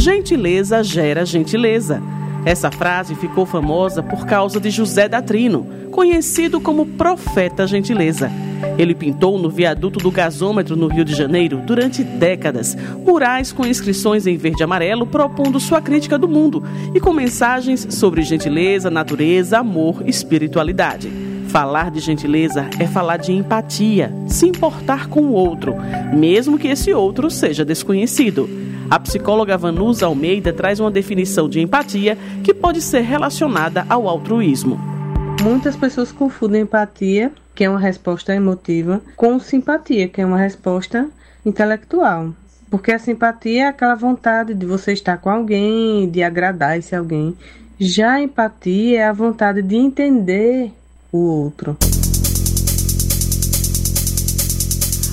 Gentileza gera gentileza. Essa frase ficou famosa por causa de José da Trino, conhecido como Profeta Gentileza. Ele pintou no viaduto do gasômetro no Rio de Janeiro durante décadas murais com inscrições em verde e amarelo propondo sua crítica do mundo e com mensagens sobre gentileza, natureza, amor espiritualidade. Falar de gentileza é falar de empatia, se importar com o outro, mesmo que esse outro seja desconhecido. A psicóloga Vanusa Almeida traz uma definição de empatia que pode ser relacionada ao altruísmo. Muitas pessoas confundem empatia, que é uma resposta emotiva, com simpatia, que é uma resposta intelectual. Porque a simpatia é aquela vontade de você estar com alguém, de agradar esse alguém. Já a empatia é a vontade de entender o outro.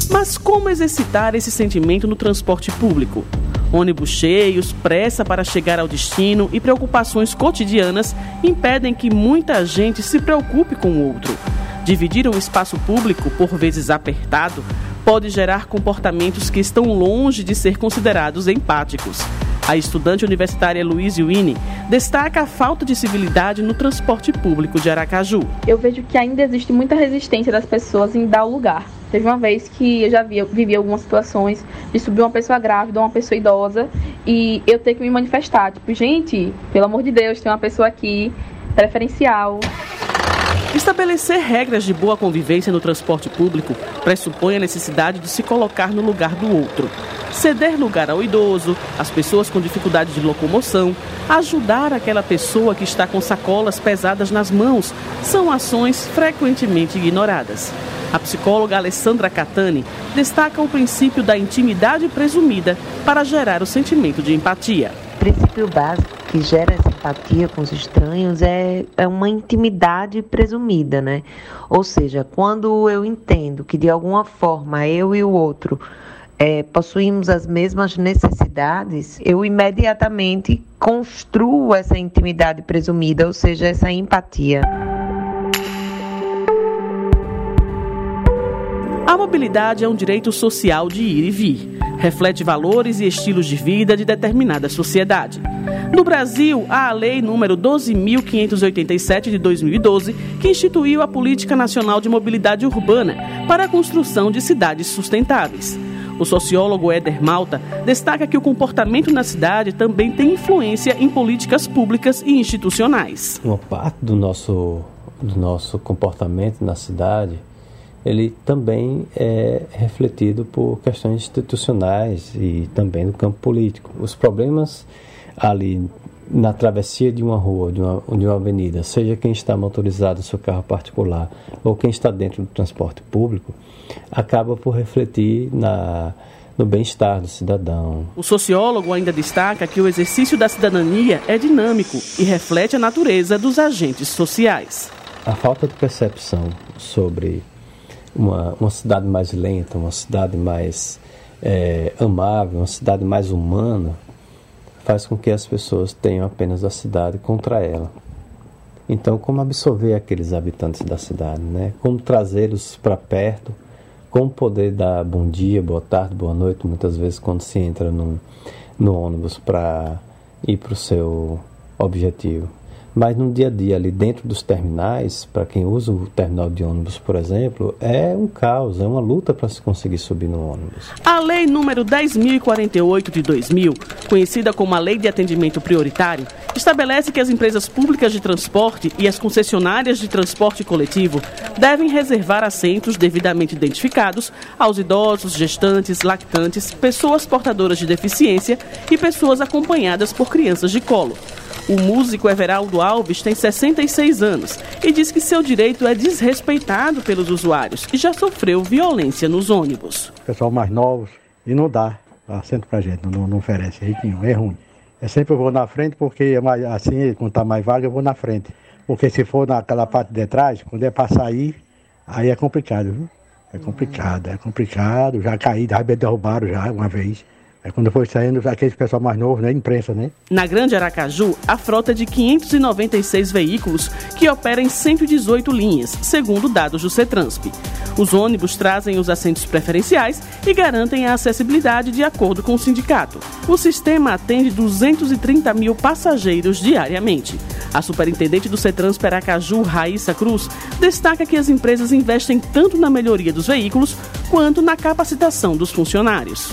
Mas como exercitar esse sentimento no transporte público? Ônibus cheios, pressa para chegar ao destino e preocupações cotidianas impedem que muita gente se preocupe com o outro. Dividir um espaço público, por vezes apertado, pode gerar comportamentos que estão longe de ser considerados empáticos. A estudante universitária Luiz Wini destaca a falta de civilidade no transporte público de Aracaju. Eu vejo que ainda existe muita resistência das pessoas em dar o lugar. Teve uma vez que eu já vi, vivi algumas situações de subir uma pessoa grávida, uma pessoa idosa, e eu ter que me manifestar. Tipo, gente, pelo amor de Deus, tem uma pessoa aqui preferencial. Estabelecer regras de boa convivência no transporte público pressupõe a necessidade de se colocar no lugar do outro. Ceder lugar ao idoso, às pessoas com dificuldade de locomoção, ajudar aquela pessoa que está com sacolas pesadas nas mãos, são ações frequentemente ignoradas. A psicóloga Alessandra Catani destaca o princípio da intimidade presumida para gerar o sentimento de empatia. O princípio básico que gera essa empatia com os estranhos é, é uma intimidade presumida, né? Ou seja, quando eu entendo que de alguma forma eu e o outro é, possuímos as mesmas necessidades, eu imediatamente construo essa intimidade presumida, ou seja, essa empatia. A mobilidade é um direito social de ir e vir. Reflete valores e estilos de vida de determinada sociedade. No Brasil, há a Lei número 12.587 de 2012, que instituiu a Política Nacional de Mobilidade Urbana para a construção de cidades sustentáveis. O sociólogo Éder Malta destaca que o comportamento na cidade também tem influência em políticas públicas e institucionais. Uma parte do nosso, do nosso comportamento na cidade ele também é refletido por questões institucionais e também no campo político. Os problemas ali na travessia de uma rua, de uma, de uma avenida, seja quem está motorizado, seu carro particular, ou quem está dentro do transporte público, acaba por refletir na, no bem-estar do cidadão. O sociólogo ainda destaca que o exercício da cidadania é dinâmico e reflete a natureza dos agentes sociais. A falta de percepção sobre uma, uma cidade mais lenta, uma cidade mais é, amável, uma cidade mais humana, faz com que as pessoas tenham apenas a cidade contra ela. Então, como absorver aqueles habitantes da cidade, né? Como trazê-los para perto, como poder dar bom dia, boa tarde, boa noite, muitas vezes quando se entra no, no ônibus para ir para o seu objetivo. Mas no dia a dia, ali dentro dos terminais, para quem usa o terminal de ônibus, por exemplo, é um caos, é uma luta para se conseguir subir no ônibus. A Lei número 10.048 de 2000, conhecida como a Lei de Atendimento Prioritário, estabelece que as empresas públicas de transporte e as concessionárias de transporte coletivo devem reservar assentos devidamente identificados aos idosos, gestantes, lactantes, pessoas portadoras de deficiência e pessoas acompanhadas por crianças de colo. O músico Everaldo Alves tem 66 anos e diz que seu direito é desrespeitado pelos usuários e já sofreu violência nos ônibus. Pessoal mais novos e não dá assento pra gente, não, não oferece jeito nenhum, é ruim. Eu sempre vou na frente porque é mais, assim, quando tá mais vaga, eu vou na frente. Porque se for naquela parte de trás, quando é para sair, aí é complicado, viu? É complicado, é complicado. Já caí, já me derrubaram já uma vez. É quando foi saindo aquele pessoal mais novo, né? Imprensa, né? Na Grande Aracaju, a frota de 596 veículos que opera em 118 linhas, segundo dados do CETRANSP. Os ônibus trazem os assentos preferenciais e garantem a acessibilidade de acordo com o sindicato. O sistema atende 230 mil passageiros diariamente. A superintendente do CETRANSP Aracaju, Raíssa Cruz, destaca que as empresas investem tanto na melhoria dos veículos quanto na capacitação dos funcionários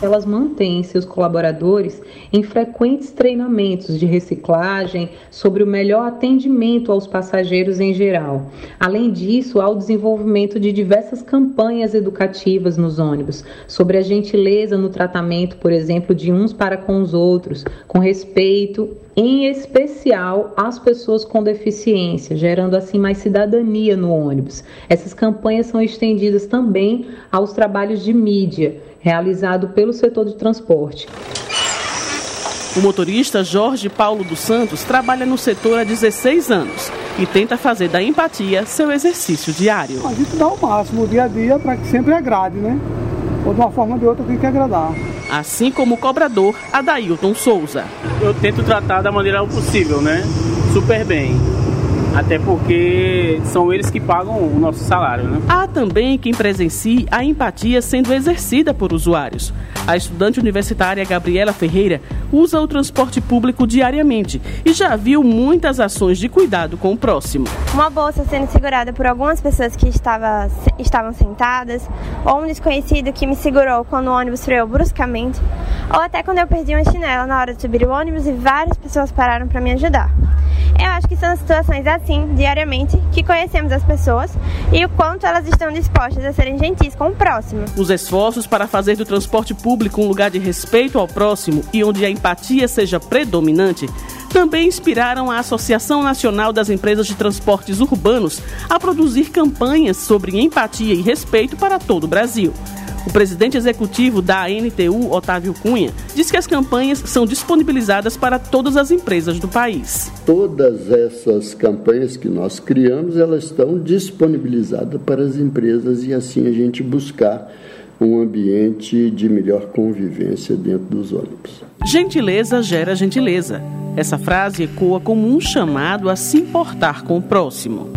elas mantêm seus colaboradores em frequentes treinamentos de reciclagem sobre o melhor atendimento aos passageiros em geral. Além disso, há o desenvolvimento de diversas campanhas educativas nos ônibus sobre a gentileza no tratamento, por exemplo, de uns para com os outros, com respeito em especial às pessoas com deficiência, gerando assim mais cidadania no ônibus. Essas campanhas são estendidas também aos trabalhos de mídia, realizado pelo setor de transporte. O motorista Jorge Paulo dos Santos trabalha no setor há 16 anos e tenta fazer da empatia seu exercício diário. A gente dá o máximo dia a dia para que sempre agrade, né? Ou de uma forma ou de outra tem que agradar. Assim como o cobrador Adailton Souza. Eu tento tratar da maneira possível, né? Super bem até porque são eles que pagam o nosso salário. Né? Há também quem presencie a empatia sendo exercida por usuários. A estudante universitária Gabriela Ferreira usa o transporte público diariamente e já viu muitas ações de cuidado com o próximo. Uma bolsa sendo segurada por algumas pessoas que estava, estavam sentadas, ou um desconhecido que me segurou quando o ônibus freou bruscamente, ou até quando eu perdi uma chinela na hora de subir o ônibus e várias pessoas pararam para me ajudar. Eu acho que são situações assim, diariamente, que conhecemos as pessoas e o quanto elas estão dispostas a serem gentis com o próximo. Os esforços para fazer do transporte público um lugar de respeito ao próximo e onde a empatia seja predominante também inspiraram a Associação Nacional das Empresas de Transportes Urbanos a produzir campanhas sobre empatia e respeito para todo o Brasil. O presidente executivo da ANTU, Otávio Cunha, diz que as campanhas são disponibilizadas para todas as empresas do país. Todas essas campanhas que nós criamos, elas estão disponibilizadas para as empresas e assim a gente buscar um ambiente de melhor convivência dentro dos ônibus. Gentileza gera gentileza. Essa frase ecoa como um chamado a se importar com o próximo.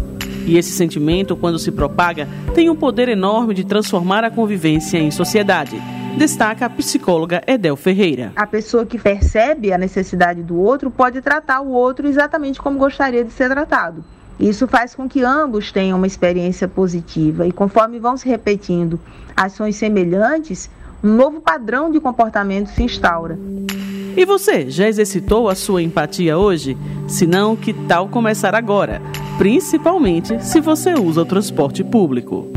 E esse sentimento, quando se propaga, tem um poder enorme de transformar a convivência em sociedade. Destaca a psicóloga Edel Ferreira. A pessoa que percebe a necessidade do outro pode tratar o outro exatamente como gostaria de ser tratado. Isso faz com que ambos tenham uma experiência positiva e, conforme vão se repetindo ações semelhantes, um novo padrão de comportamento se instaura. E você, já exercitou a sua empatia hoje? Se não, que tal começar agora? Principalmente se você usa o transporte público.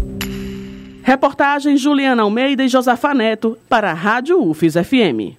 Reportagem Juliana Almeida e Josafa Neto para a Rádio UFES FM.